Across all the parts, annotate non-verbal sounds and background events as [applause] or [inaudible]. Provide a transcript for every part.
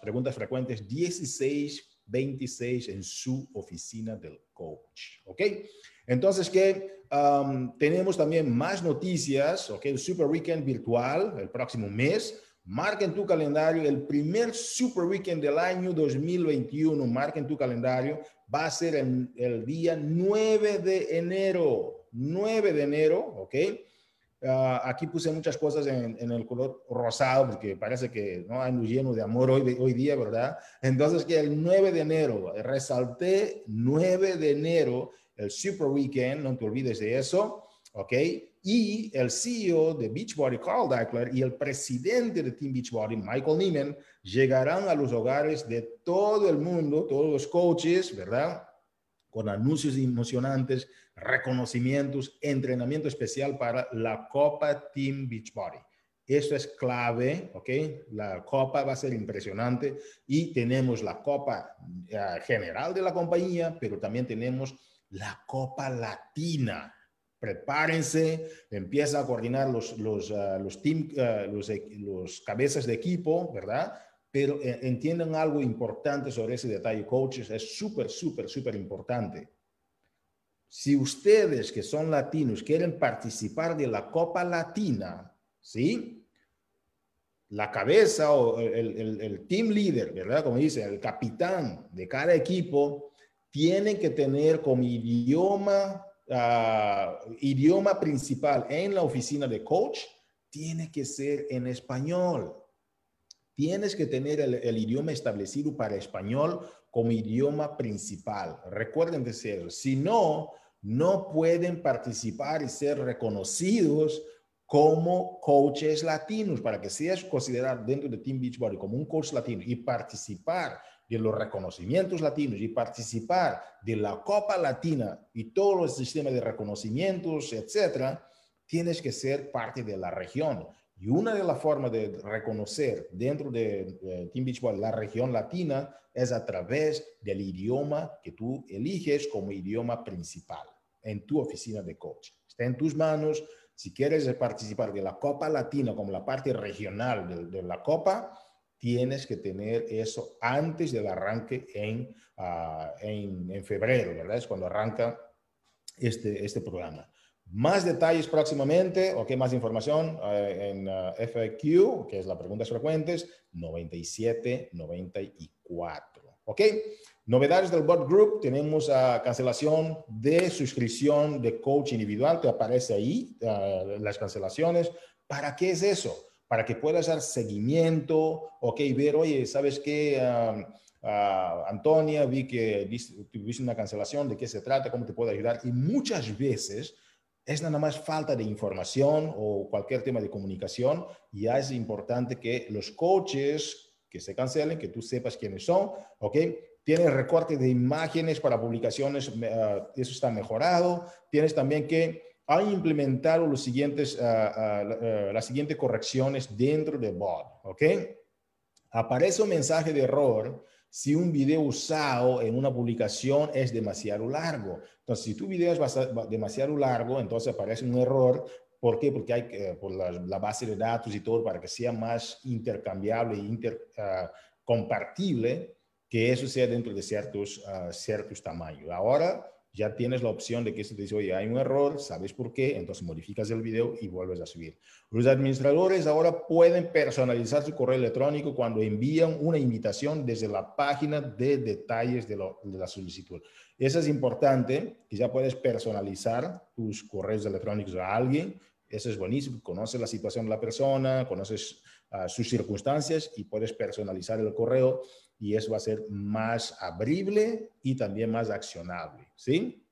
preguntas frecuentes 1626 en su oficina del coach. ¿Ok? Entonces, que tenemos también más noticias, ¿ok? El Super Weekend virtual el próximo mes. Marca en tu calendario el primer Super Weekend del año 2021. Marca en tu calendario. Va a ser el, el día 9 de enero. 9 de enero, ¿ok? Ah, aquí puse muchas cosas en, el color rosado porque parece que no hay lleno de amor hoy, hoy día, ¿verdad? Entonces que el 9 de enero, resalté 9 de enero, el Super Weekend, no te olvides de eso, ¿ok? Y el CEO de Beachbody, Carl Dackler, y el presidente de Team Beachbody, Michael Neiman, llegarán a los hogares de todo el mundo, todos los coaches, ¿verdad? Con anuncios emocionantes, reconocimientos, entrenamiento especial para la Copa Team Beachbody. Esto es clave, ¿ok? La copa va a ser impresionante y tenemos la copa eh, general de la compañía, pero también tenemos la copa latina. Prepárense, empieza a coordinar los, los, uh, los, team, uh, los, los cabezas de equipo, ¿verdad? Pero eh, entiendan algo importante sobre ese detalle, coaches, es súper, súper, súper importante si ustedes que son latinos quieren participar de la Copa Latina, ¿sí? La cabeza o el, team leader, ¿verdad? Como dice, el capitán de cada equipo, tiene que tener como idioma, ah, idioma principal en la oficina de coach, tiene que ser en español. Tienes que tener el, el idioma establecido para español como idioma principal. Recuerden decirlo. Si no, no pueden participar y ser reconocidos como coaches latinos para que seas considerado dentro de Team Beachbody como un coach latino y participar de los reconocimientos latinos y participar de la Copa Latina y todos los sistemas de reconocimientos, etcétera, tienes que ser parte de la región. Y una de las formas de reconocer dentro de, Team Beachbody la región latina es a través del idioma que tú eliges como idioma principal en tu oficina de coach. Está en tus manos. Si quieres participar de la Copa Latina como la parte regional de, la Copa, tienes que tener eso antes del arranque en, ah, en, en, febrero, ¿verdad? Es cuando arranca este, este programa. Más detalles próximamente, o qué más información eh, en uh, ah, FAQ, que es la preguntas frecuentes, 97, 94. ¿Ok? Novedades del Bot Group, tenemos uh, cancelación de suscripción de coach individual, te aparece ahí uh, las cancelaciones. ¿Para qué es eso? Para que puedas dar seguimiento, ok, ver, oye, ¿sabes qué? Antonia, vi que tuviste una cancelación, ¿de qué se trata? ¿Cómo te puedo ayudar? Y muchas veces es nada más falta de información o cualquier tema de comunicación. Ya es importante que los coaches que se cancelen, que tú sepas quiénes son, ¿ok? Tienes recorte de imágenes para publicaciones, ah, eso está mejorado. Tienes también que ha implementado los siguientes, ah, ah, las siguientes correcciones dentro de bot, ¿ok? Aparece un mensaje de error si un video usado en una publicación es demasiado largo. Entonces, si tu video es demasiado largo, entonces aparece un error. ¿Por qué? Porque hay que, por la, base de datos y todo, para que sea más intercambiable e intercompartible, que eso sea dentro de ciertos, ciertos tamaños. Ahora, ya tienes la opción de que se te dice, oye, hay un error, sabes por qué, entonces modificas el video y vuelves a subir. Los administradores ahora pueden personalizar su correo electrónico cuando envían una invitación desde la página de detalles de, la solicitud. Eso es importante, que ya puedes personalizar tus correos electrónicos a alguien. Eso es buenísimo, conoces la situación de la persona, conoces ah, sus circunstancias y puedes personalizar el correo y eso va a ser más abrible y también más accionable, ¿sí?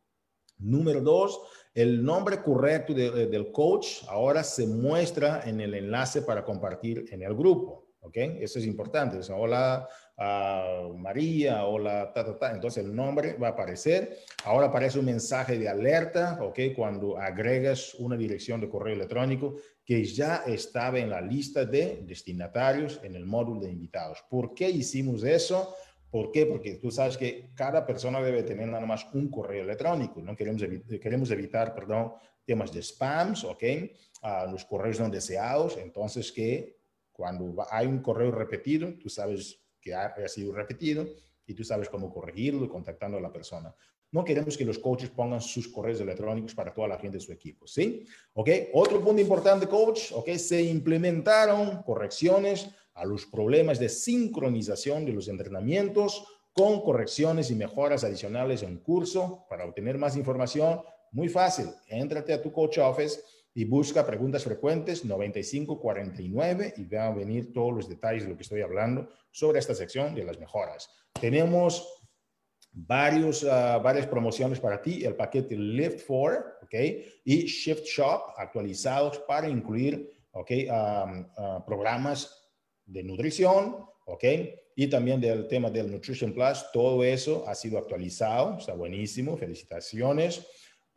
Número dos, el nombre correcto del coach ahora se muestra en el enlace para compartir en el grupo, ¿ok? Eso es importante. hola uh, María, hola, ta, ta, ta. Entonces el nombre va a aparecer. Ahora aparece un mensaje de alerta, ¿ok? Cuando agregas una dirección de correo electrónico que ya estaba en la lista de destinatarios en el módulo de invitados. ¿Por qué hicimos eso? ¿Por qué? Porque tú sabes que cada persona debe tener nada más un correo electrónico. No queremos, evitar, queremos evitar, perdón, temas de spams, ¿ok? Uh, los correos no deseados. Entonces, que cuando hay un correo repetido, tú sabes que ha, ha sido repetido y tú sabes cómo corregirlo contactando a la persona. No queremos que los coaches pongan sus correos electrónicos para toda la gente de su equipo, ¿sí? ¿Ok? Otro punto importante, coach, ¿ok? Se implementaron correcciones a los problemas de sincronización de los entrenamientos con correcciones y mejoras adicionales en curso. Para obtener más información, muy fácil, éntrate a tu coach office y busca preguntas frecuentes 9549 y va a venir todos los detalles de lo que estoy hablando sobre esta sección de las mejoras. Tenemos varios, uh, varias promociones para ti, el paquete Lift 4, ¿ok? Y Shift Shop actualizados para incluir, ¿ok? Um, uh, programas de nutrición, ¿ok? Y también del tema del Nutrition Plus, todo eso ha sido actualizado, está buenísimo, felicitaciones.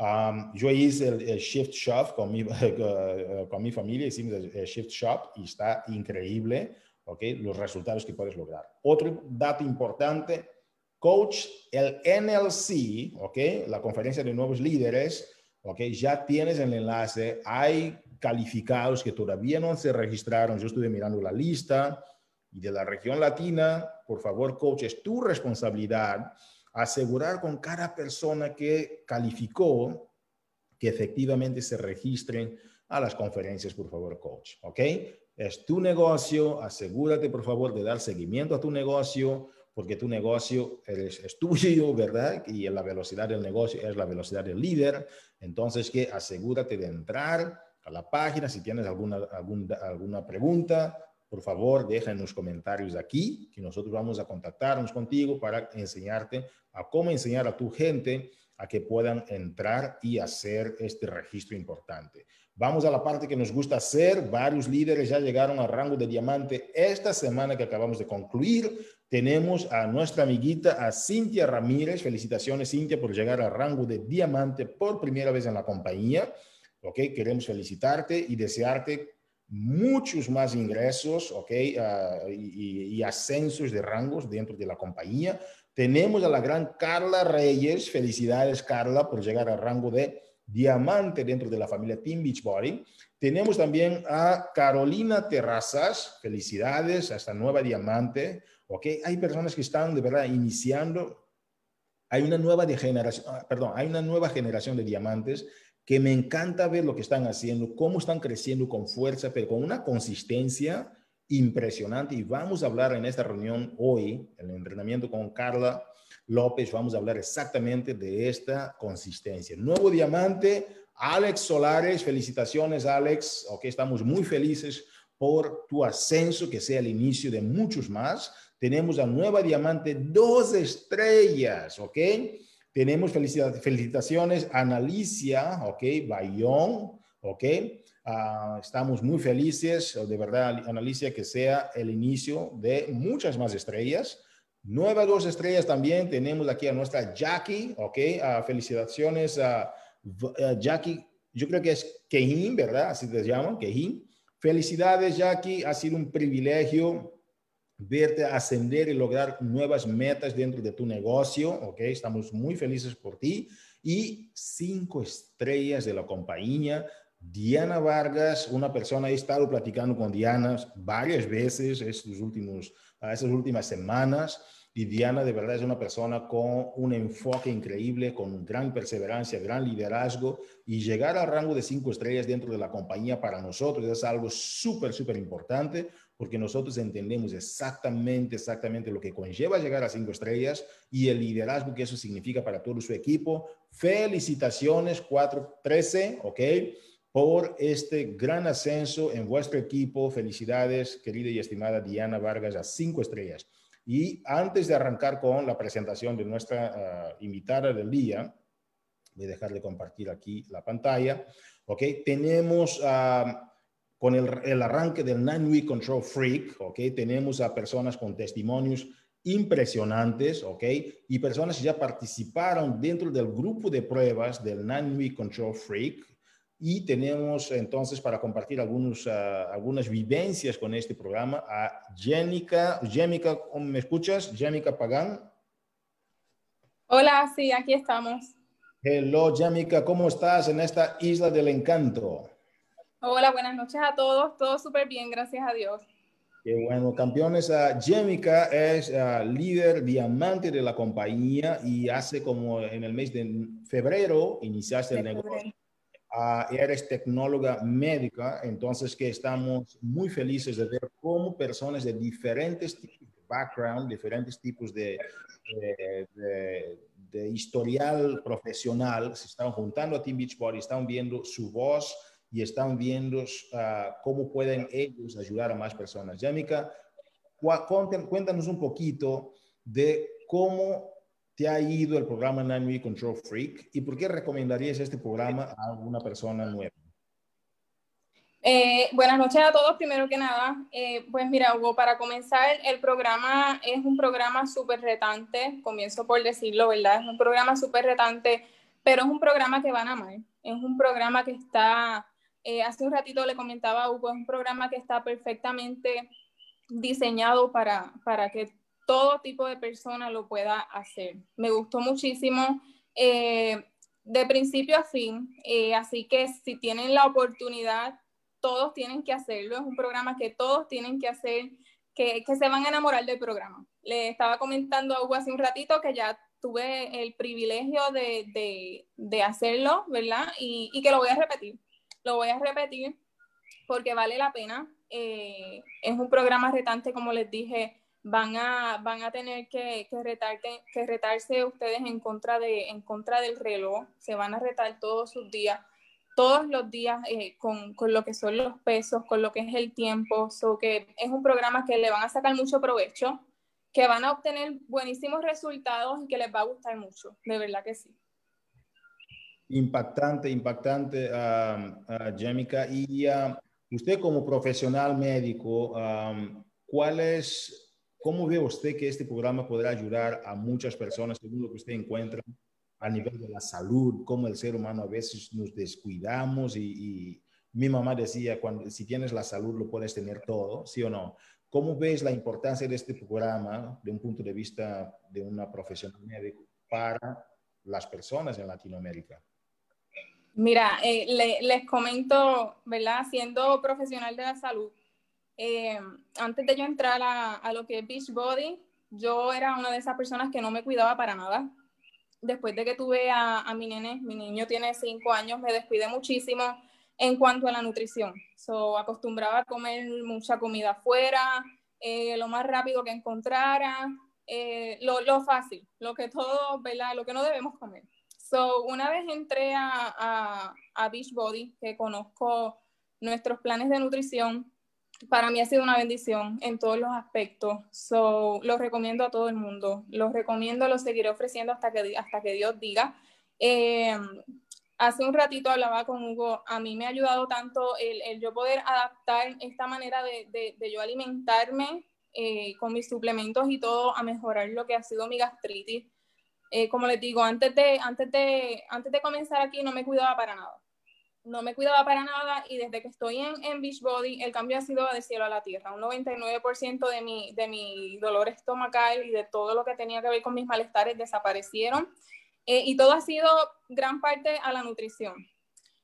Um, yo hice el, Shift Shop con mi, [laughs] con mi familia, hicimos el Shift Shop y está increíble, ¿ok? Los resultados que puedes lograr. Otro dato importante, Coach, el NLC, ¿ok? La conferencia de nuevos líderes, ¿ok? Ya tienes el enlace. Hay calificados que todavía no se registraron. Yo estuve mirando la lista y de la región latina, por favor, coach, es tu responsabilidad asegurar con cada persona que calificó que efectivamente se registren a las conferencias, por favor, coach, ¿ok? Es tu negocio, asegúrate, por favor, de dar seguimiento a tu negocio, porque tu negocio es, tuyo, ¿verdad? Y la velocidad del negocio es la velocidad del líder. Entonces, que asegúrate de entrar a la página. Si tienes alguna, alguna, alguna pregunta, por favor, deja en los comentarios aquí, que nosotros vamos a contactarnos contigo para enseñarte a cómo enseñar a tu gente a que puedan entrar y hacer este registro importante. Vamos a la parte que nos gusta hacer. Varios líderes ya llegaron al rango de diamante esta semana que acabamos de concluir tenemos a nuestra amiguita, a Cintia Ramírez. Felicitaciones, Cintia, por llegar al rango de diamante por primera vez en la compañía. ¿Ok? Queremos felicitarte y desearte muchos más ingresos, ¿ok? Ah, y, ascensos de rangos dentro de la compañía. Tenemos a la gran Carla Reyes. Felicidades, Carla, por llegar al rango de diamante dentro de la familia Team Beachbody. Tenemos también a Carolina Terrazas. Felicidades a esta nueva diamante. ¿ok? Hay personas que están de verdad iniciando, hay una nueva generación, ah, perdón, hay una nueva generación de diamantes que me encanta ver lo que están haciendo, cómo están creciendo con fuerza, pero con una consistencia impresionante. Y vamos a hablar en esta reunión hoy, en el entrenamiento con Carla López, vamos a hablar exactamente de esta consistencia. Nuevo diamante, Alex Solares, felicitaciones Alex, ok, estamos muy felices por tu ascenso, que sea el inicio de muchos más. Tenemos a Nueva Diamante, dos estrellas, ¿ok? Tenemos felicitaciones a Analicia, ¿ok? Bayón, ¿ok? Ah, estamos muy felices, de verdad, Analicia, que sea el inicio de muchas más estrellas. Nuevas dos estrellas también tenemos aquí a nuestra Jackie, ¿ok? Uh, felicitaciones a Jackie, yo creo que es Kehin, ¿verdad? Así te llaman, Kehin. Felicidades, Jackie, ha sido un privilegio verte ascender y lograr nuevas metas dentro de tu negocio, ¿ok? Estamos muy felices por ti. Y cinco estrellas de la compañía. Diana Vargas, una persona, he estado platicando con Diana varias veces estos últimos, estas últimas semanas. Y Diana de verdad es una persona con un enfoque increíble, con gran perseverancia, gran liderazgo y llegar al rango de cinco estrellas dentro de la compañía para nosotros es algo súper, súper importante porque nosotros entendemos exactamente, exactamente lo que conlleva llegar a cinco estrellas y el liderazgo que eso significa para todo su equipo. Felicitaciones 413, ¿ok? Por este gran ascenso en vuestro equipo. Felicidades, querida y estimada Diana Vargas, a cinco estrellas. Y antes de arrancar con la presentación de nuestra ah, invitada del día, voy a dejar de compartir aquí la pantalla, ¿ok? Tenemos... Uh, con el, arranque del Nine Week Control Freak, ¿ok? Tenemos a personas con testimonios impresionantes, ¿ok? Y personas que ya participaron dentro del grupo de pruebas del Nine Week Control Freak. Y tenemos entonces para compartir algunos, ah, algunas vivencias con este programa a Jénica. Jénica, ¿me escuchas? Jénica Pagán. Hola, sí, aquí estamos. Hello, Jénica, ¿cómo estás en esta isla del encanto? Hola, buenas noches a todos. Todo súper bien, gracias a Dios. Qué bueno, campeones. Uh, Jemica es uh, líder diamante de la compañía y hace como en el mes de febrero iniciaste el negocio. Uh, eres tecnóloga médica, entonces que estamos muy felices de ver cómo personas de diferentes tipos de background, diferentes tipos de, de, de, de historial profesional se están juntando a Team Beachbody, están viendo su voz, y están viendo uh, cómo pueden ellos ayudar a más personas. Yamika, cuéntanos un poquito de cómo te ha ido el programa Nine Control Freak y por qué recomendarías este programa a una persona nueva. Eh, buenas noches a todos, primero que nada. Eh, pues mira, Hugo, para comenzar, el programa es un programa súper retante, comienzo por decirlo, ¿verdad? Es un programa súper retante, pero es un programa que van a amar. Es un programa que está eh, hace un ratito le comentaba a Hugo, es un programa que está perfectamente diseñado para, para que todo tipo de persona lo pueda hacer. Me gustó muchísimo eh, de principio a fin, eh, así que si tienen la oportunidad, todos tienen que hacerlo. Es un programa que todos tienen que hacer, que, que se van a enamorar del programa. Le estaba comentando a Hugo hace un ratito que ya tuve el privilegio de, de, de hacerlo, ¿verdad? Y, y que lo voy a repetir lo voy a repetir porque vale la pena. Eh, es un programa retante, como les dije, van a, van a tener que, que, que retarse ustedes en contra, de, en contra del reloj, se van a retar todos sus días, todos los días eh, con, con, lo que son los pesos, con lo que es el tiempo, so que es un programa que le van a sacar mucho provecho, que van a obtener buenísimos resultados y que les va a gustar mucho, de verdad que sí. Impactante, impactante, uh, Jemica. Y usted como profesional médico, ¿cuál es, cómo ve usted que este programa podrá ayudar a muchas personas según lo que usted encuentra a nivel de la salud, cómo el ser humano a veces nos descuidamos y, mi mamá decía, cuando, si tienes la salud lo puedes tener todo, ¿sí o no? ¿Cómo ves la importancia de este programa de un punto de vista de una profesional médico para las personas en Latinoamérica? Mira, eh, les comento, ¿verdad? Siendo profesional de la salud, eh, antes de yo entrar a, lo que es Beachbody, yo era una de esas personas que no me cuidaba para nada. Después de que tuve a, mi nene, mi niño tiene cinco años, me descuidé muchísimo en cuanto a la nutrición. So, acostumbraba a comer mucha comida afuera, eh, lo más rápido que encontrara, lo, lo, fácil, lo que todo, ¿verdad? Lo que no debemos comer. So, una vez entré a, a, Beachbody, que conozco nuestros planes de nutrición, para mí ha sido una bendición en todos los aspectos. So, los recomiendo a todo el mundo. Los recomiendo, los seguiré ofreciendo hasta que, hasta que Dios diga. Eh, hace un ratito hablaba con Hugo, a mí me ha ayudado tanto el, el yo poder adaptar esta manera de, de, de yo alimentarme eh, con mis suplementos y todo a mejorar lo que ha sido mi gastritis. Eh, como les digo, antes de, antes, de, antes de comenzar aquí no me cuidaba para nada. No me cuidaba para nada y desde que estoy en, en Beachbody el cambio ha sido de cielo a la tierra. Un 99% de mi, de mi dolor estomacal y de todo lo que tenía que ver con mis malestares desaparecieron. Eh, y todo ha sido gran parte a la nutrición.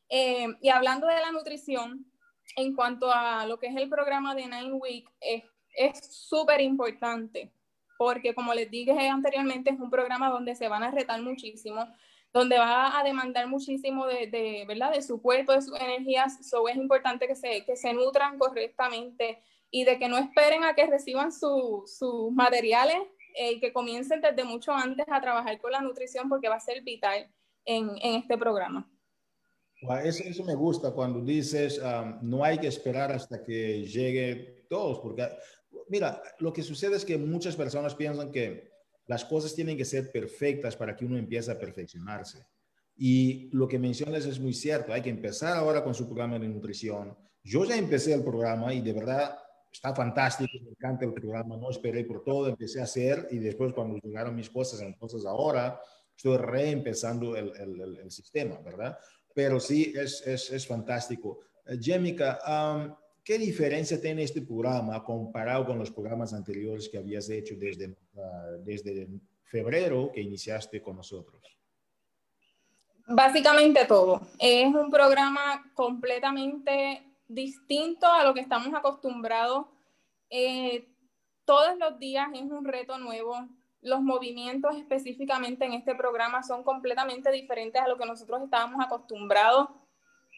Eh, y hablando de la nutrición, en cuanto a lo que es el programa de Nine Week, es súper importante porque como les dije anteriormente, es un programa donde se van a retar muchísimo, donde va a demandar muchísimo de, de ¿verdad? de su cuerpo, de sus energías, so es importante que se, que se nutran correctamente y de que no esperen a que reciban sus materiales eh, que comiencen desde mucho antes a trabajar con la nutrición porque va a ser vital en, en este programa. Eso, eso, me gusta cuando dices um, no hay que esperar hasta que llegue todos, porque mira, lo que sucede es que muchas personas piensan que las cosas tienen que ser perfectas para que uno empiece a perfeccionarse. Y lo que mencionas es muy cierto, hay que empezar ahora con su programa de nutrición. Yo ya empecé el programa y de verdad está fantástico, me encanta el programa, no esperé por todo, empecé a hacer y después cuando llegaron mis cosas, entonces ahora estoy reempezando el, sistema, ¿verdad? Pero sí, es, es, es fantástico. Uh, Jemica, um, ¿Qué diferencia tiene este programa comparado con los programas anteriores que habías hecho desde, ah, desde febrero que iniciaste con nosotros? Básicamente todo. Es un programa completamente distinto a lo que estamos acostumbrados Eh, todos los días es un reto nuevo. Los movimientos específicamente en este programa son completamente diferentes a lo que nosotros estábamos acostumbrados.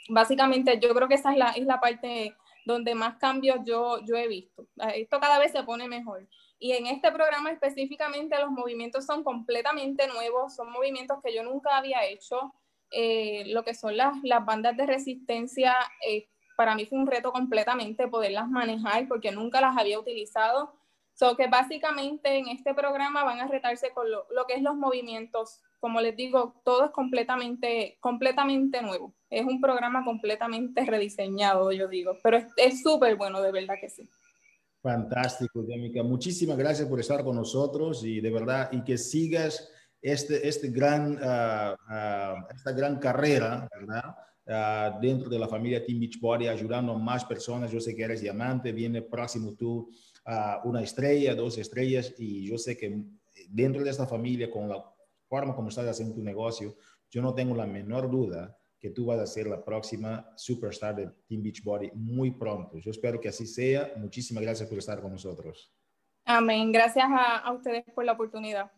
Básicamente, yo creo que esa es la, es la parte donde más cambios yo, yo he visto. Esto cada vez se pone mejor. Y en este programa específicamente los movimientos son completamente nuevos, son movimientos que yo nunca había hecho. Eh, lo que son las, las bandas de resistencia, eh, para mí fue un reto completamente poderlas manejar porque nunca las había utilizado. So que básicamente en este programa van a retarse con lo, lo, que es los movimientos. Como les digo, todo es completamente, completamente nuevo. Es un programa completamente rediseñado, yo digo, pero es súper bueno, de verdad que sí. Fantástico, Yamika. Muchísimas gracias por estar con nosotros y de verdad, y que sigas este, este gran, uh, uh, esta gran carrera, ¿verdad? Uh, dentro de la familia Team Beachbody, ayudando a más personas. Yo sé que eres diamante, viene próximo tú una estrella, dos estrellas, y yo sé que dentro de esta familia, con la forma como estás haciendo tu negocio, yo no tengo la menor duda que tú vas a ser la próxima superstar de Team Beachbody muy pronto. Yo espero que así sea. Muchísimas gracias por estar con nosotros. Amén. Gracias a, a ustedes por la oportunidad.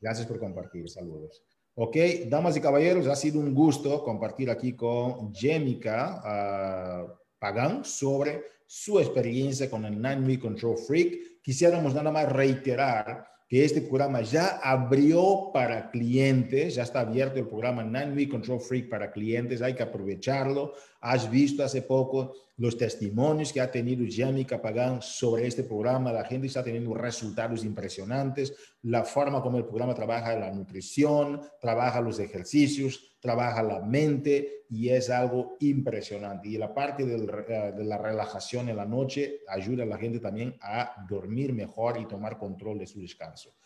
Gracias por compartir. Saludos. Ok, damas y caballeros, ha sido un gusto compartir aquí con Jemica uh, Pagan sobre su experiencia con el Nine Control Freak. Quisiéramos nada más reiterar este programa ya abrió para clientes, ya está abierto el programa Nine Week Control Freak para clientes, hay que aprovecharlo. Has visto hace poco los testimonios que ha tenido Jamie Capagán sobre este programa, la gente está teniendo resultados impresionantes, la forma como el programa trabaja la nutrición, trabaja los ejercicios, trabaja la mente y es algo impresionante. Y la parte uh, de la relajación en la noche ayuda a la gente también a dormir mejor y tomar control de su descanso.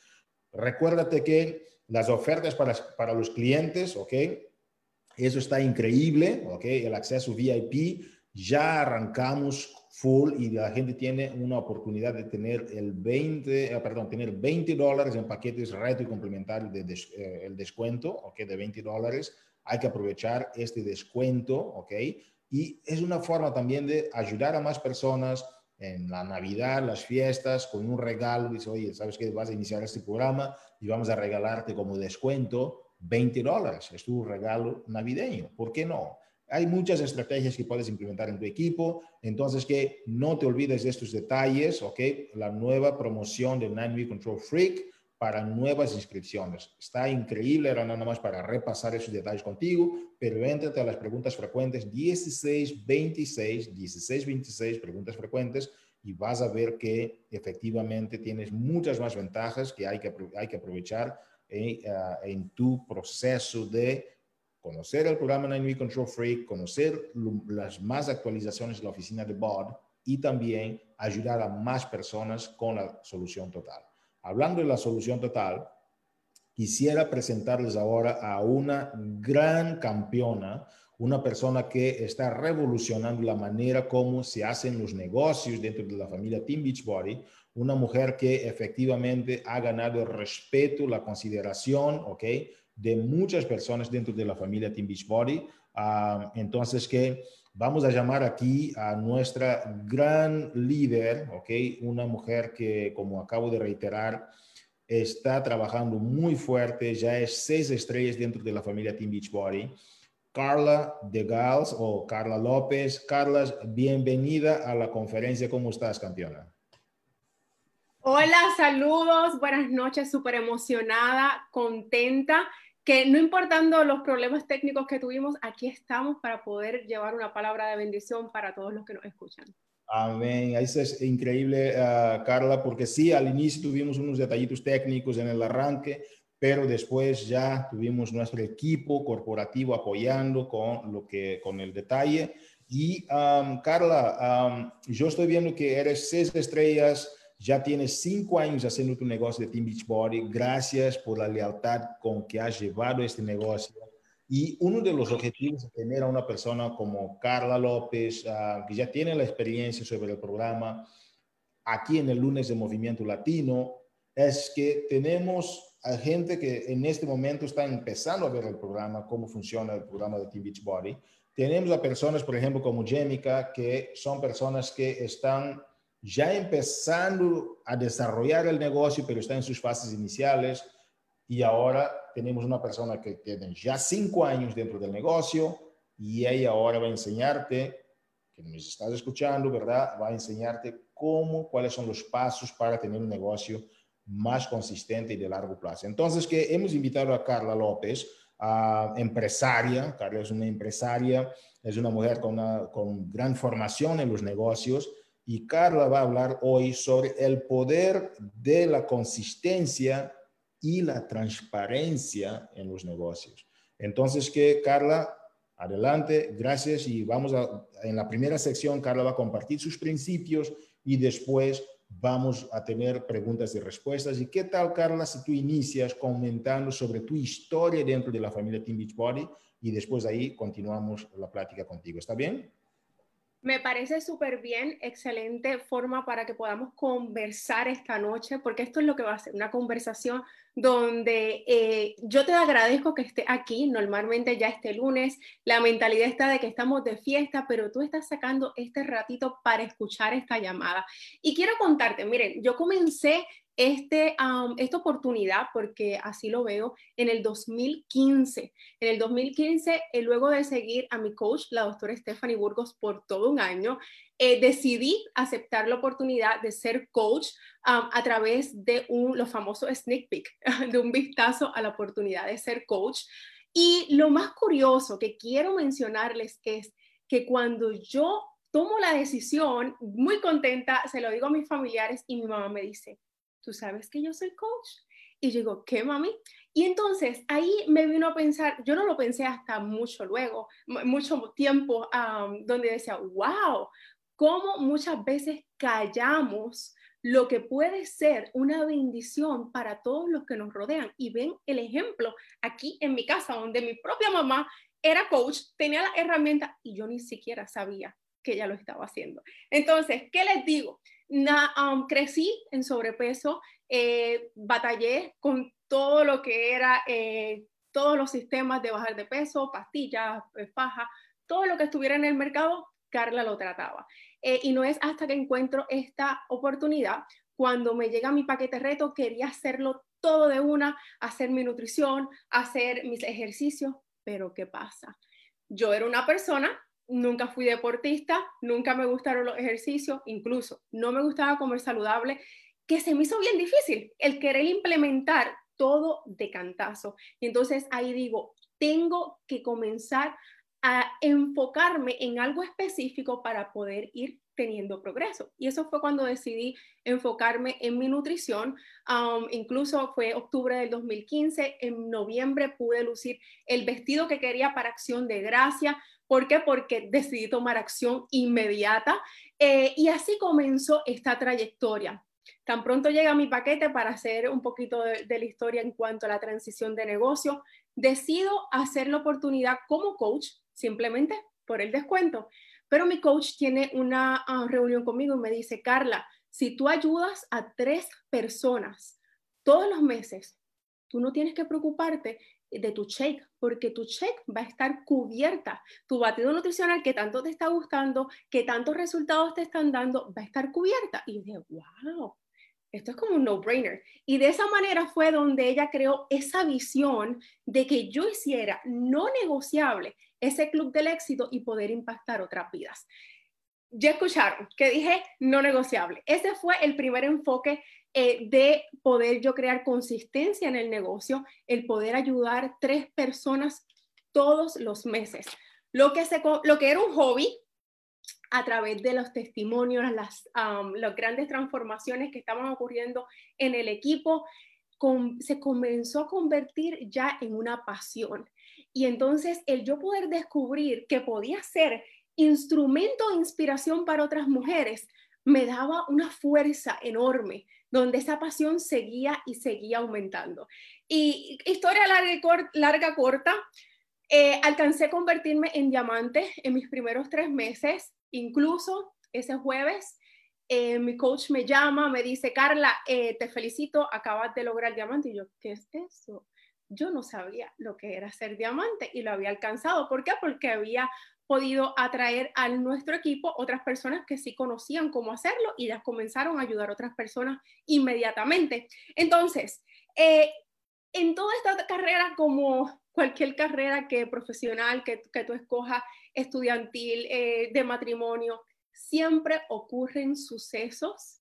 Recuérdate que las ofertas para, para los clientes, ¿ok? Eso está increíble, ¿ok? El acceso VIP, ya arrancamos full y la gente tiene una oportunidad de tener el 20, eh, perdón, tener 20 dólares en paquetes reto y complementario de des, eh, el descuento, ¿ok? De 20 dólares. Hay que aprovechar este descuento, ¿ok? Y es una forma también de ayudar a más personas en la Navidad, las fiestas, con un regalo. Dice, oye, ¿sabes qué? Vas a iniciar este programa y vamos a regalarte como descuento 20 dólares. Es tu regalo navideño. ¿Por qué no? Hay muchas estrategias que puedes implementar en tu equipo, entonces que no te olvides de estos detalles, ¿ok? La nueva promoción de Nine Week Control Freak para nuevas inscripciones. Está increíble, era nada más para repasar esos detalles contigo, pero éntrate a las preguntas frecuentes 16, 26, 16, 26 preguntas frecuentes y vas a ver que efectivamente tienes muchas más ventajas que hay que, hay que aprovechar en, uh, en tu proceso de conocer el programa Nine Week Control Freak, conocer las más actualizaciones de la oficina de BOD y también ayudar a más personas con la solución total. Hablando de la solución total, quisiera presentarles ahora a una gran campeona, una persona que está revolucionando la manera como se hacen los negocios dentro de la familia Team Beachbody, una mujer que efectivamente ha ganado el respeto, la consideración, ¿ok? De muchas personas dentro de la familia Team Beachbody. Uh, entonces, que vamos a llamar aquí a nuestra gran líder, ¿ok? Una mujer que, como acabo de reiterar, está trabajando muy fuerte, ya es seis estrellas dentro de la familia Team Beachbody. Carla de Gals o Carla López. Carla, bienvenida a la conferencia. ¿Cómo estás, campeona? Hola, saludos, buenas noches, súper emocionada, contenta que no importando los problemas técnicos que tuvimos, aquí estamos para poder llevar una palabra de bendición para todos los que nos escuchan. Amén. Eso es increíble, uh, Carla, porque sí, al inicio tuvimos unos detallitos técnicos en el arranque, pero después ya tuvimos nuestro equipo corporativo apoyando con lo que, con el detalle. Y um, Carla, um, yo estoy viendo que eres seis estrellas ya tienes cinco años haciendo tu negocio de Team Beachbody. Gracias por la lealtad con que has llevado este negocio. Y uno de los objetivos de tener a una persona como Carla López, uh, que ya tiene la experiencia sobre el programa, aquí en el lunes de Movimiento Latino, es que tenemos a gente que en este momento está empezando a ver el programa, cómo funciona el programa de Team Beachbody. Tenemos a personas, por ejemplo, como Jemica, que son personas que están ya empezando a desarrollar el negocio, pero está en sus fases iniciales. Y ahora tenemos una persona que tiene ya cinco años dentro del negocio y ella ahora va a enseñarte, que nos estás escuchando, ¿verdad? Va a enseñarte cómo, cuáles son los pasos para tener un negocio más consistente y de largo plazo. Entonces, que hemos invitado a Carla López, a empresaria. Carla es una empresaria, es una mujer con, una, con gran formación en los negocios y Carla va a hablar hoy sobre el poder de la consistencia y la transparencia en los negocios. Entonces, que Carla, adelante, gracias y vamos a, en la primera sección, Carla va a compartir sus principios y después vamos a tener preguntas y respuestas. ¿Y qué tal, Carla, si tú inicias comentando sobre tu historia dentro de la familia Team Beachbody y después ahí continuamos la plática contigo? ¿Está bien? Me parece súper bien, excelente forma para que podamos conversar esta noche, porque esto es lo que va a ser, una conversación donde eh, yo te agradezco que esté aquí, normalmente ya este lunes, la mentalidad está de que estamos de fiesta, pero tú estás sacando este ratito para escuchar esta llamada. Y quiero contarte, miren, yo comencé este, esta oportunidad, porque así lo veo, en el 2015. En el 2015, eh, luego de seguir a mi coach, la doctora Stephanie Burgos, por todo un año, eh, decidí aceptar la oportunidad de ser coach a través de un, los famosos sneak peek, [laughs] de un vistazo a la oportunidad de ser coach. Y lo más curioso que quiero mencionarles es que cuando yo tomo la decisión, muy contenta, se lo digo a mis familiares y mi mamá me dice, tú sabes que yo soy coach. Y yo digo, ¿qué mami? Y entonces ahí me vino a pensar, yo no lo pensé hasta mucho luego, mucho tiempo, donde decía, wow, cómo muchas veces callamos lo que puede ser una bendición para todos los que nos rodean. Y ven el ejemplo aquí en mi casa, donde mi propia mamá era coach, tenía la herramienta y yo ni siquiera sabía que ella lo estaba haciendo. Entonces, ¿qué les digo? Um, crecí en sobrepeso, eh, batallé con todo lo que era, eh, todos los sistemas de bajar de peso, pastillas, eh, faja, todo lo que estuviera en el mercado, Carla lo trataba. y no es hasta que encuentro esta oportunidad, cuando me llega mi paquete reto, quería hacerlo todo de una, hacer mi nutrición, hacer mis ejercicios, pero ¿qué pasa? Yo era una persona nunca fui deportista, nunca me gustaron los ejercicios, incluso no me gustaba comer saludable, que se me hizo bien difícil el querer implementar todo de cantazo. Y entonces ahí digo, tengo que comenzar a enfocarme en algo específico para poder ir teniendo progreso. Y eso fue cuando decidí enfocarme en mi nutrición. Um, incluso fue octubre del 2015, en noviembre pude lucir el vestido que quería para acción de gracia, ¿Por qué? Porque decidí tomar acción inmediata eh, y así comenzó esta trayectoria. Tan pronto llega mi paquete para hacer un poquito de, la historia en cuanto a la transición de negocio, decido hacer la oportunidad como coach, simplemente por el descuento. Pero mi coach tiene una ah, reunión conmigo y me dice, Carla, si tú ayudas a tres personas todos los meses, tú no tienes que preocuparte de tu check, porque tu check va a estar cubierta. Tu batido nutricional que tanto te está gustando, que tantos resultados te están dando, va a estar cubierta. Y dije, wow, esto es como un no-brainer. Y de esa manera fue donde ella creó esa visión de que yo hiciera no negociable ese club del éxito y poder impactar otras vidas. Ya escucharon que dije no negociable. Ese fue el primer enfoque eh, de poder yo crear consistencia en el negocio, el poder ayudar tres personas todos los meses. Lo que, se, lo que era un hobby, a través de los testimonios, las, las grandes transformaciones que estaban ocurriendo en el equipo, se comenzó a convertir ya en una pasión. Y entonces el yo poder descubrir que podía ser instrumento de inspiración para otras mujeres, me daba una fuerza enorme donde esa pasión seguía y seguía aumentando. Y historia larga, corta, eh, alcancé a convertirme en diamante en mis primeros tres meses, incluso ese jueves. Eh, mi coach me llama, me dice, Carla, eh, te felicito, acabas de lograr diamante. Y yo, ¿qué es eso? Yo no sabía lo que era ser diamante y lo había alcanzado. ¿Por qué? Porque había podido atraer a nuestro equipo otras personas que sí conocían cómo hacerlo y ya comenzaron a ayudar a otras personas inmediatamente. Entonces, eh, en toda esta carrera, como cualquier carrera que profesional que, que tú escojas, estudiantil, eh, de matrimonio, siempre ocurren sucesos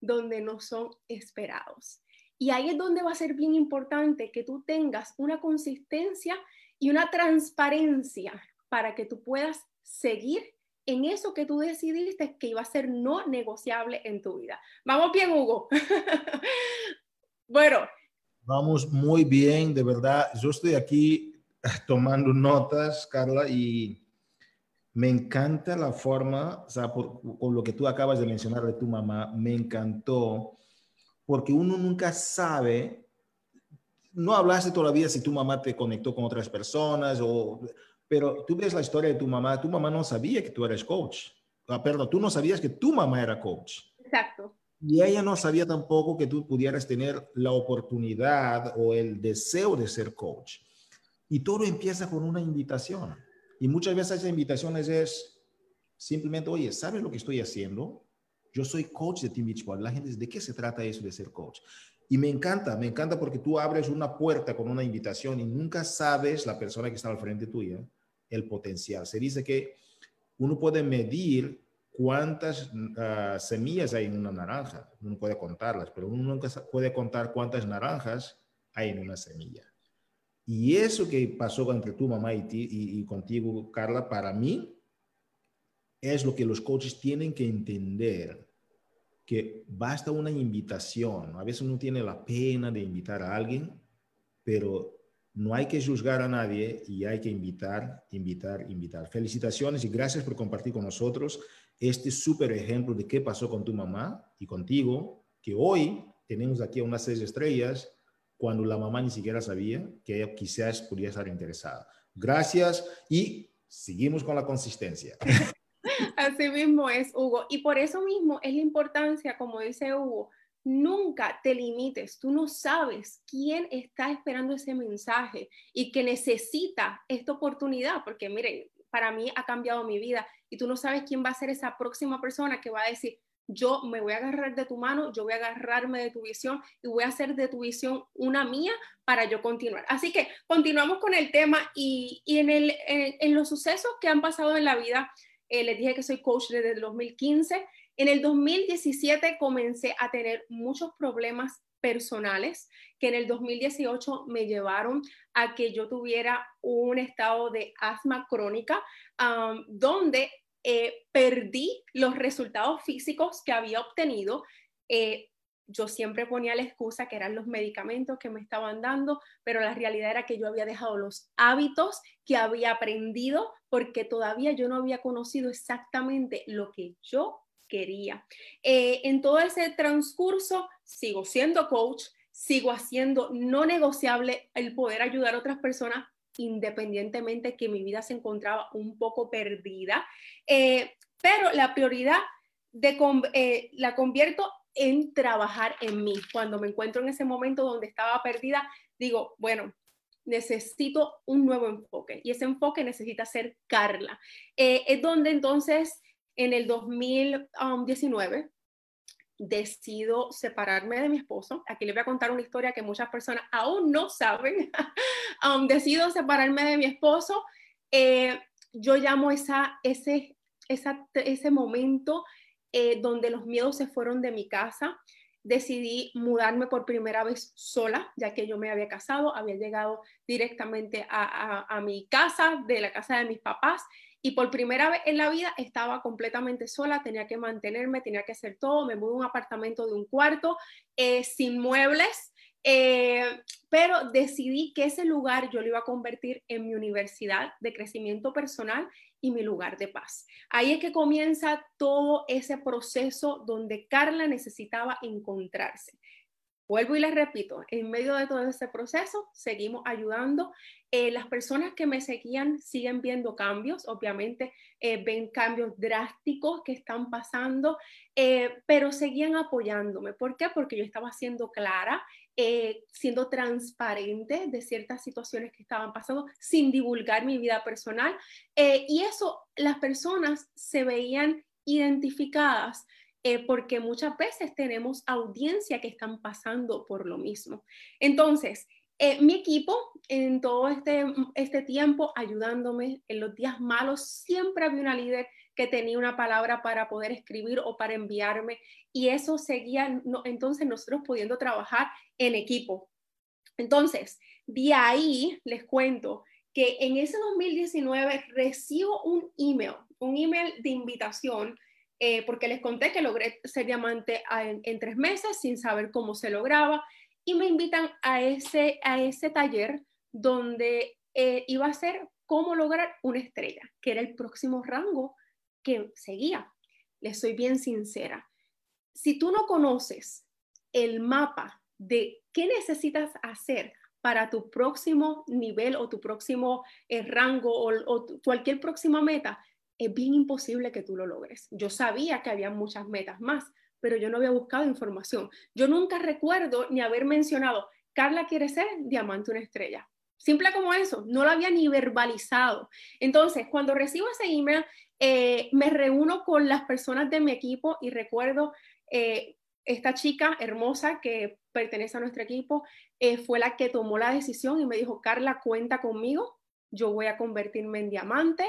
donde no son esperados. Y ahí es donde va a ser bien importante que tú tengas una consistencia y una transparencia para que tú puedas seguir en eso que tú decidiste que iba a ser no negociable en tu vida. Vamos bien, Hugo. [laughs] bueno. Vamos muy bien, de verdad. Yo estoy aquí tomando notas, Carla, y me encanta la forma, o sea, por, lo que tú acabas de mencionar de tu mamá, me encantó, porque uno nunca sabe no hablaste todavía si tu mamá te conectó con otras personas, o, pero tú ves la historia de tu mamá, tu mamá no sabía que tú eres coach. Ah, perdón, tú no sabías que tu mamá era coach. Exacto. Y ella no sabía tampoco que tú pudieras tener la oportunidad o el deseo de ser coach. Y todo empieza con una invitación. Y muchas veces esa invitación es simplemente, oye, ¿sabes lo que estoy haciendo? Yo soy coach de Team Beachbody. La gente dice, ¿de qué se trata eso de ser coach? Y me encanta, me encanta porque tú abres una puerta con una invitación y nunca sabes la persona que está al frente tuya, el potencial. Se dice que uno puede medir cuántas ah, semillas hay en una naranja, uno puede contarlas, pero uno nunca puede contar cuántas naranjas hay en una semilla. Y eso que pasó entre tu mamá y, ti, y contigo, Carla, para mí es lo que los coaches tienen que entender que basta una invitación. A veces uno tiene la pena de invitar a alguien, pero no hay que juzgar a nadie y hay que invitar, invitar, invitar. Felicitaciones y gracias por compartir con nosotros este súper ejemplo de qué pasó con tu mamá y contigo, que hoy tenemos aquí a unas seis estrellas cuando la mamá ni siquiera sabía que ella quizás podía estar interesada. Gracias y seguimos con la consistencia. [laughs] Así mismo es, Hugo. Y por eso mismo es la importancia, como dice Hugo, nunca te limites. Tú no sabes quién está esperando ese mensaje y que necesita esta oportunidad, porque miren, para mí ha cambiado mi vida y tú no sabes quién va a ser esa próxima persona que va a decir, yo me voy a agarrar de tu mano, yo voy a agarrarme de tu visión y voy a hacer de tu visión una mía para yo continuar. Así que continuamos con el tema y, en, el, en los sucesos que han pasado en la vida eh, les dije que soy coach desde el 2015. En el 2017 comencé a tener muchos problemas personales que en el 2018 me llevaron a que yo tuviera un estado de asma crónica donde eh, perdí los resultados físicos que había obtenido. Eh, yo siempre ponía la excusa que eran los medicamentos que me estaban dando, pero la realidad era que yo había dejado los hábitos que había aprendido porque todavía yo no había conocido exactamente lo que yo quería. Eh, en todo ese transcurso sigo siendo coach, sigo haciendo no negociable el poder ayudar a otras personas independientemente que mi vida se encontraba un poco perdida, eh, pero la prioridad eh, la convierto en trabajar en mí. Cuando me encuentro en ese momento donde estaba perdida, digo, bueno, necesito un nuevo enfoque y ese enfoque necesita ser Carla. Eh, es donde entonces en el 2019 decido separarme de mi esposo. Aquí les voy a contar una historia que muchas personas aún no saben. [laughs] um, decido separarme de mi esposo. Eh, yo llamo esa, ese, esa, ese momento eh, donde los miedos se fueron de mi casa. Decidí mudarme por primera vez sola, ya que yo me había casado, había llegado directamente a, mi casa, de la casa de mis papás, y por primera vez en la vida estaba completamente sola, tenía que mantenerme, tenía que hacer todo, me mudé a un apartamento de un cuarto, eh, sin muebles, eh, pero decidí que ese lugar yo lo iba a convertir en mi universidad de crecimiento personal y mi lugar de paz. Ahí es que comienza todo ese proceso donde Carla necesitaba encontrarse. Vuelvo y les repito, en medio de todo ese proceso seguimos ayudando. Eh, las personas que me seguían siguen viendo cambios, obviamente eh, ven cambios drásticos que están pasando, pero seguían apoyándome. ¿Por qué? Porque yo estaba siendo clara eh, siendo transparente de ciertas situaciones que estaban pasando sin divulgar mi vida personal. Eh, y eso, las personas se veían identificadas eh, porque muchas veces tenemos audiencia que están pasando por lo mismo. Entonces, mi equipo en todo este, este tiempo ayudándome en los días malos, siempre había una líder que tenía una palabra para poder escribir o para enviarme y eso seguía, entonces nosotros pudiendo trabajar en equipo. Entonces, de ahí les cuento que en ese 2019 recibo un email, un email de invitación, eh, porque les conté que logré ser diamante en, tres meses sin saber cómo se lograba, y me invitan a ese, a ese taller donde eh, iba a ser cómo lograr una estrella, que era el próximo rango que seguía. Les soy bien sincera. Si tú no conoces el mapa de qué necesitas hacer para tu próximo nivel o tu próximo eh, rango o, cualquier próxima meta, es bien imposible que tú lo logres. Yo sabía que había muchas metas más, pero yo no había buscado información. Yo nunca recuerdo ni haber mencionado, Carla quiere ser diamante una estrella. Simple como eso, no lo había ni verbalizado. Entonces, cuando recibo ese email, eh, me reúno con las personas de mi equipo y recuerdo eh, esta chica hermosa que pertenece a nuestro equipo, eh, fue la que tomó la decisión y me dijo, Carla, cuenta conmigo, yo voy a convertirme en diamante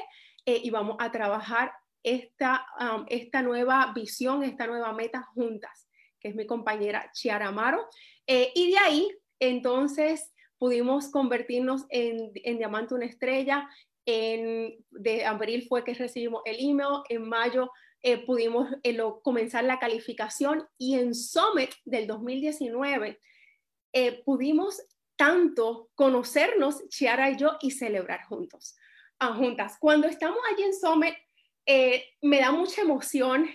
y vamos a trabajar esta, um, esta nueva visión, esta nueva meta juntas, que es mi compañera Chiara Amaro. y de ahí, entonces, pudimos convertirnos en, en Diamante una estrella. En, de abril fue que recibimos el email, en mayo eh, pudimos eh, comenzar la calificación y en Summit del 2019 eh, pudimos tanto conocernos, Chiara y yo, y celebrar juntos, juntas. Cuando estamos allí en Summit, me da mucha emoción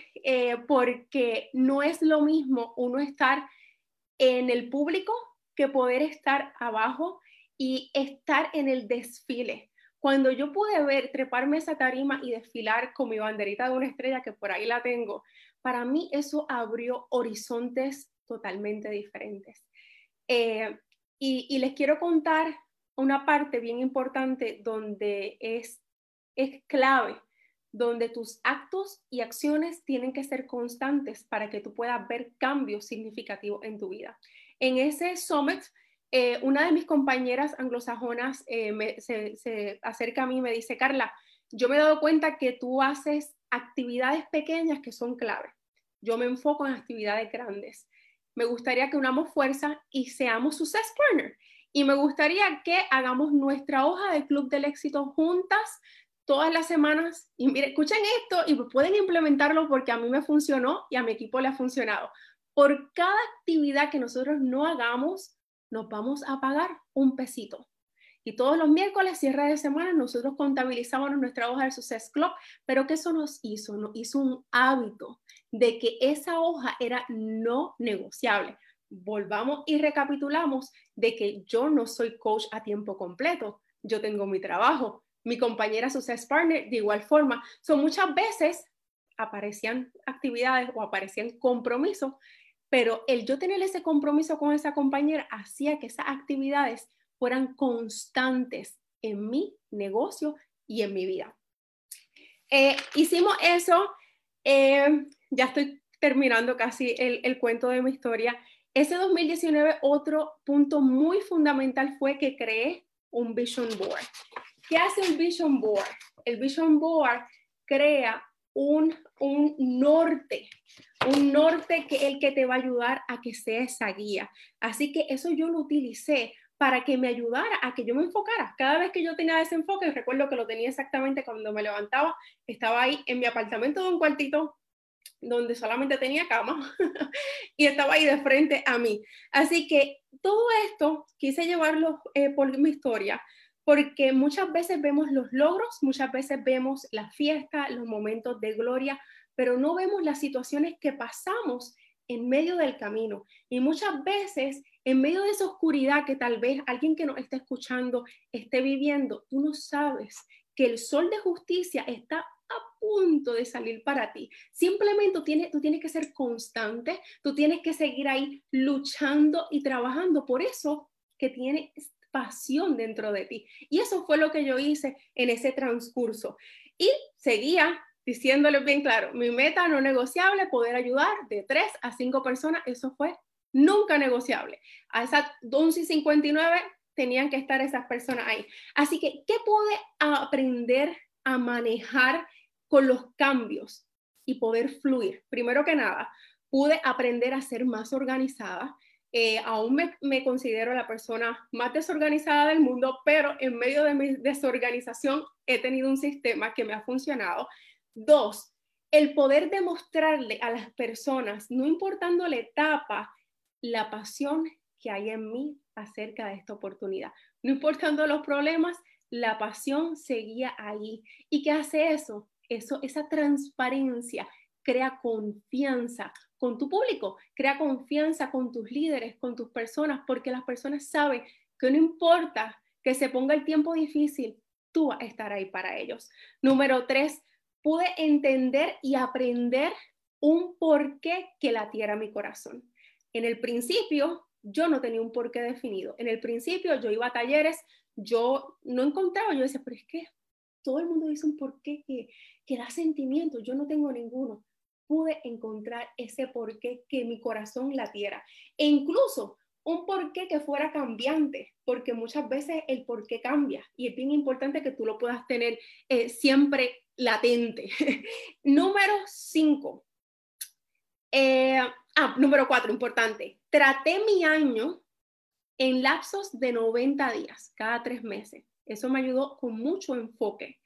porque no es lo mismo uno estar en el público que poder estar abajo y estar en el desfile. Cuando yo pude ver, treparme esa tarima y desfilar con mi banderita de una estrella, que por ahí la tengo, para mí eso abrió horizontes totalmente diferentes. Eh, y, y, les quiero contar una parte bien importante donde es, es clave, donde tus actos y acciones tienen que ser constantes para que tú puedas ver cambios significativos en tu vida. En ese summit, eh, una de mis compañeras anglosajonas eh, se, acerca a mí y me dice, Carla, yo me he dado cuenta que tú haces actividades pequeñas que son clave. Yo me enfoco en actividades grandes. Me gustaría que unamos fuerza y seamos success partner. Y me gustaría que hagamos nuestra hoja de club del éxito juntas todas las semanas. Y mire, escuchen esto y pueden implementarlo porque a mí me funcionó y a mi equipo le ha funcionado por cada actividad que nosotros no hagamos, nos vamos a pagar un pesito. Y todos los miércoles, cierre de semana, nosotros contabilizamos nuestra hoja de Success Club, pero ¿qué eso nos hizo? Nos hizo un hábito de que esa hoja era no negociable. Volvamos y recapitulamos de que yo no soy coach a tiempo completo, yo tengo mi trabajo, mi compañera Success Partner de igual forma. Son muchas veces aparecían actividades o aparecían compromisos pero el yo tener ese compromiso con esa compañera hacía que esas actividades fueran constantes en mi negocio y en mi vida. Eh, hicimos eso, eh, ya estoy terminando casi el, el cuento de mi historia. Ese 2019, otro punto muy fundamental fue que creé un vision board. ¿Qué hace el vision board? El vision board crea un, un norte, un norte que el que te va a ayudar a que sea esa guía. Así que eso yo lo utilicé para que me ayudara a que yo me enfocara. Cada vez que yo tenía ese enfoque, recuerdo que lo tenía exactamente cuando me levantaba, estaba ahí en mi apartamento de un cuartito donde solamente tenía cama [laughs] y estaba ahí de frente a mí. Así que todo esto quise llevarlo eh, por mi historia porque muchas veces vemos los logros, muchas veces vemos la fiesta, los momentos de gloria, pero no vemos las situaciones que pasamos en medio del camino. Y muchas veces, en medio de esa oscuridad que tal vez alguien que nos está escuchando esté viviendo, tú no sabes que el sol de justicia está a punto de salir para ti. Simplemente tú tienes, tú tienes que ser constante, tú tienes que seguir ahí luchando y trabajando por eso que tienes pasión dentro de ti. Y eso fue lo que yo hice en ese transcurso. Y seguía diciéndole bien claro, mi meta no negociable, poder ayudar de tres a cinco personas, eso fue nunca negociable. A esas 11 y 59 tenían que estar esas personas ahí. Así que, ¿qué pude aprender a manejar con los cambios y poder fluir? Primero que nada, pude aprender a ser más organizada. Eh, aún me, me, considero la persona más desorganizada del mundo, pero en medio de mi desorganización he tenido un sistema que me ha funcionado. Dos, el poder demostrarle a las personas, no importando la etapa, la pasión que hay en mí acerca de esta oportunidad. No importando los problemas, la pasión seguía ahí. ¿Y qué hace eso? Eso, esa transparencia crea confianza con tu público, crea confianza con tus líderes, con tus personas, porque las personas saben que no importa que se ponga el tiempo difícil, tú vas a estar ahí para ellos. Número tres, pude entender y aprender un porqué que latiera mi corazón. En el principio, yo no tenía un porqué definido. En el principio, yo iba a talleres, yo no encontraba, yo decía, pero es que todo el mundo dice un porqué que, que da sentimiento, yo no tengo ninguno. Pude encontrar ese porqué que mi corazón latiera. E incluso un porqué que fuera cambiante, porque muchas veces el porqué cambia y es bien importante que tú lo puedas tener eh, siempre latente. [laughs] número cinco. Eh, ah, número cuatro, importante. Traté mi año en lapsos de 90 días, cada tres meses. Eso me ayudó con mucho enfoque.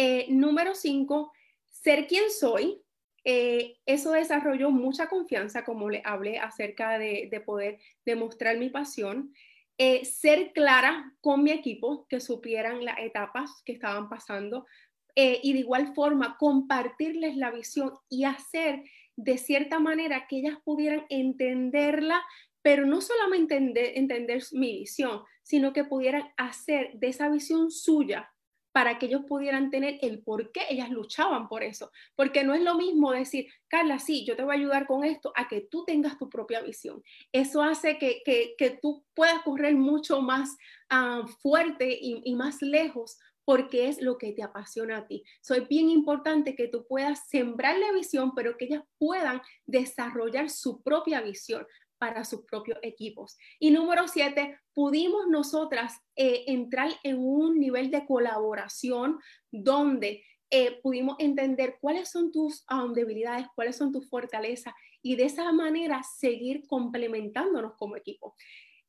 Eh, número cinco, ser quien soy. Eh, eso desarrolló mucha confianza, como le hablé acerca de, de poder demostrar mi pasión. ser clara con mi equipo, que supieran las etapas que estaban pasando, eh, y de igual forma compartirles la visión y hacer de cierta manera que ellas pudieran entenderla, pero no solamente entender, entender mi visión, sino que pudieran hacer de esa visión suya para que ellos pudieran tener el por qué ellas luchaban por eso. Porque no es lo mismo decir, Carla, sí, yo te voy a ayudar con esto, a que tú tengas tu propia visión. Eso hace que, que, tú puedas correr mucho más ah, fuerte y, y, más lejos porque es lo que te apasiona a ti. Soy bien importante que tú puedas sembrar la visión, pero que ellas puedan desarrollar su propia visión para sus propios equipos. Y número siete, pudimos nosotras eh, entrar en un nivel de colaboración donde eh, pudimos entender cuáles son tus um, debilidades, cuáles son tus fortalezas y de esa manera seguir complementándonos como equipo.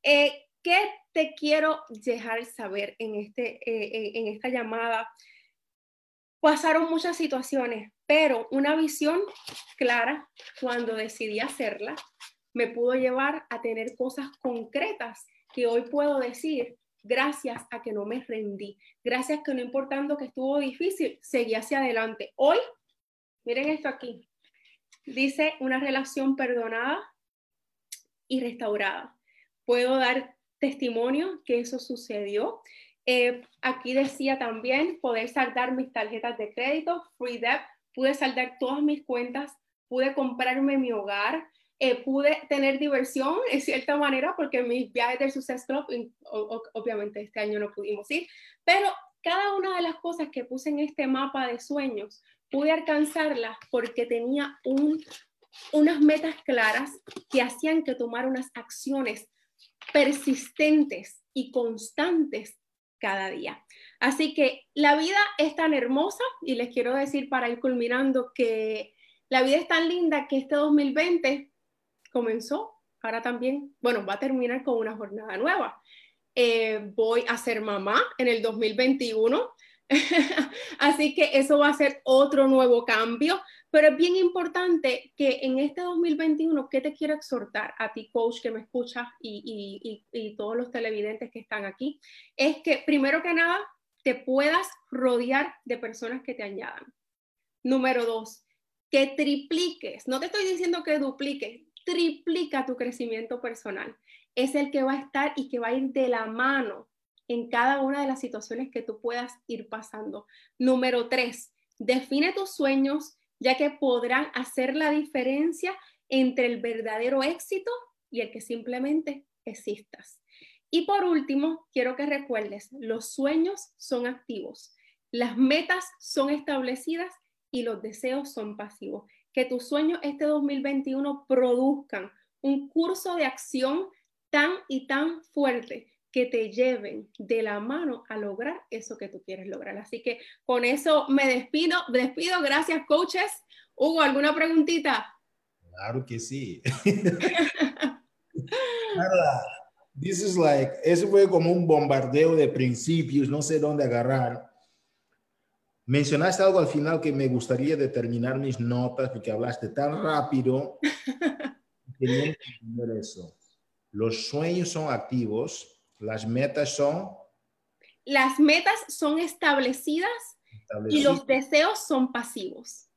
Eh, ¿Qué te quiero dejar saber en, este, eh, en esta llamada? Pasaron muchas situaciones, pero una visión clara cuando decidí hacerla me pudo llevar a tener cosas concretas que hoy puedo decir gracias a que no me rendí, gracias que no importando que estuvo difícil, seguí hacia adelante. Hoy, miren esto aquí, dice una relación perdonada y restaurada. Puedo dar testimonio que eso sucedió. Eh, aquí decía también poder saldar mis tarjetas de crédito, free debt, pude saldar todas mis cuentas, pude comprarme mi hogar, eh, pude tener diversión [laughs] en cierta manera porque mis viajes del Success Club, obviamente este año no pudimos ir, pero cada una de las cosas que puse en este mapa de sueños, pude alcanzarlas porque tenía un, unas metas claras que hacían que tomara unas acciones persistentes y constantes cada día. Así que la vida es tan hermosa y les quiero decir para ir culminando que la vida es tan linda que este 2020 comenzó, ahora también, bueno, va a terminar con una jornada nueva. Eh, voy a ser mamá en el 2021, [laughs] así que eso va a ser otro nuevo cambio. Pero es bien importante que en este 2021, ¿qué te quiero exhortar a ti, coach, que me escuchas y, y, todos los televidentes que están aquí? Es que primero que nada, te puedas rodear de personas que te añadan. Número dos, que tripliques, no te estoy diciendo que dupliques, triplica tu crecimiento personal. Es el que va a estar y que va a ir de la mano en cada una de las situaciones que tú puedas ir pasando. Número tres, Define tus sueños, ya que podrán hacer la diferencia entre el verdadero éxito y el que simplemente existas. Y por último, quiero que recuerdes, los sueños son activos, las metas son establecidas y los deseos son pasivos. Que tus sueños este 2021 produzcan un curso de acción tan y tan fuerte que te lleven de la mano a lograr eso que tú quieres lograr. Así que con eso me despido. Despido. Gracias, coaches. Hugo, ¿alguna preguntita? Claro que sí. [laughs] This is like, eso fue como un bombardeo de principios, no sé dónde agarrar. Mencionaste algo al final que me gustaría determinar mis notas porque hablaste tan rápido. [laughs] que entender eso. Los sueños son activos, las metas son... Las metas son establecidas, y los deseos son pasivos.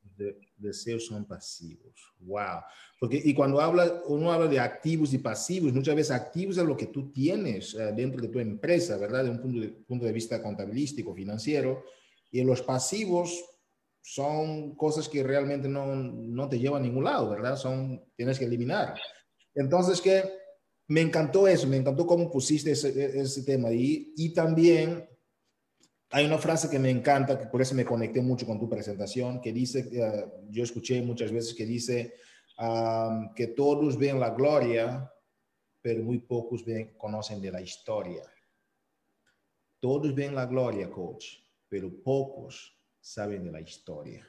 deseos son pasivos. Wow. Porque, y cuando habla, uno habla de activos y pasivos, muchas veces activos es lo que tú tienes eh, dentro de tu empresa, ¿verdad? De un punto de, punto de vista contabilístico, financiero. Y los pasivos son cosas que realmente no, no te llevan a ningún lado, ¿verdad? Son, tienes que eliminar. Entonces, que me encantó eso, me encantó cómo pusiste ese, ese tema. Y, y también hay una frase que me encanta, que por eso me conecté mucho con tu presentación, que dice, uh, yo escuché muchas veces que dice um, que todos ven la gloria, pero muy pocos ven, conocen de la historia. Todos ven la gloria, coach, pero pocos saben de la historia.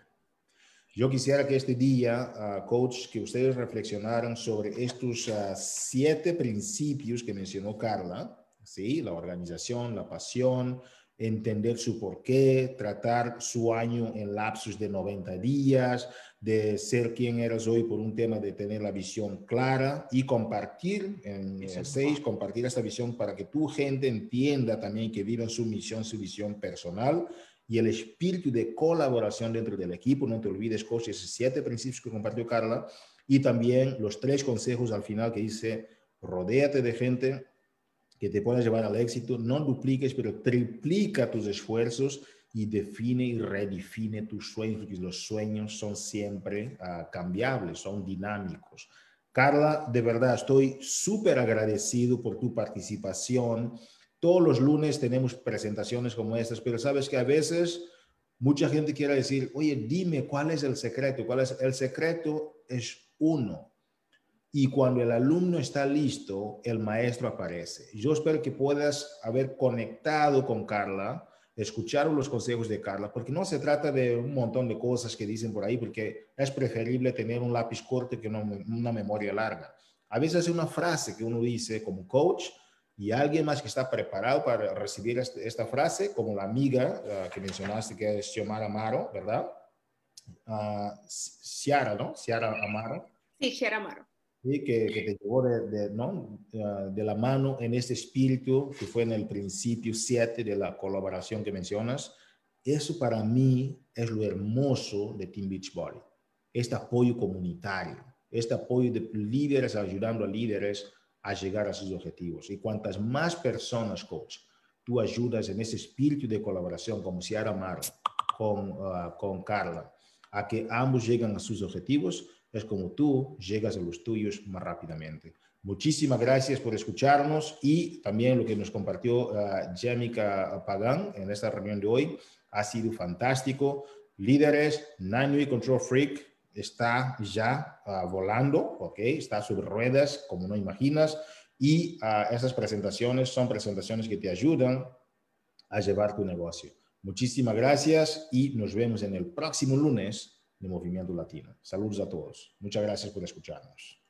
Yo quisiera que este día, uh, coach, que ustedes reflexionaran sobre estos uh, siete principios que mencionó Carla, ¿sí? La organización, la pasión, entender su porqué, tratar su año en lapsos de 90 días, de ser quien eres hoy por un tema de tener la visión clara y compartir en el 6, compartir esta visión para que tu gente entienda también que viven su misión, su visión personal y el espíritu de colaboración dentro del equipo. No te olvides, coach, esos siete principios que compartió Carla y también los tres consejos al final que dice, rodéate de gente que te pueda llevar al éxito. No dupliques, pero triplica tus esfuerzos y define y redefine tus sueños, porque los sueños son siempre uh, cambiables, son dinámicos. Carla, de verdad estoy súper agradecido por tu participación todos los lunes tenemos presentaciones como estas, pero sabes que a veces mucha gente quiere decir, oye, dime cuál es el secreto. ¿Cuál es el secreto? Es uno. Y cuando el alumno está listo, el maestro aparece. Yo espero que puedas haber conectado con Carla, escuchar los consejos de Carla, porque no se trata de un montón de cosas que dicen por ahí, porque es preferible tener un lápiz corto que una memoria larga. A veces es una frase que uno dice como coach, y alguien más que está preparado para recibir este, esta frase, como la amiga que mencionaste, que es Xiomara Amaro, ¿verdad? Uh, Ciara, ¿no? Ciara Amaro. Sí, Ciara Amaro. Sí, que, que, te llevó de, de, ¿no? Uh, de la mano en este espíritu que fue en el principio 7 de la colaboración que mencionas. Eso para mí es lo hermoso de Team Beachbody. Este apoyo comunitario, este apoyo de líderes ayudando a líderes a llegar a sus objetivos. Y cuantas más personas, coach, tú ayudas en ese espíritu de colaboración, como Ciara Mar con, uh, con Carla, a que ambos lleguen a sus objetivos, es como tú llegas a los tuyos más rápidamente. Muchísimas gracias por escucharnos y también lo que nos compartió uh, Pagan en esta reunión de hoy ha sido fantástico. Líderes, y Control Freak, está ya uh, volando, ¿ok? Está sobre ruedas, como no imaginas, y uh, esas presentaciones son presentaciones que te ayudan a llevar tu negocio. Muchísimas gracias y nos vemos en el próximo lunes de Movimiento Latino. Saludos a todos. Muchas gracias por escucharnos.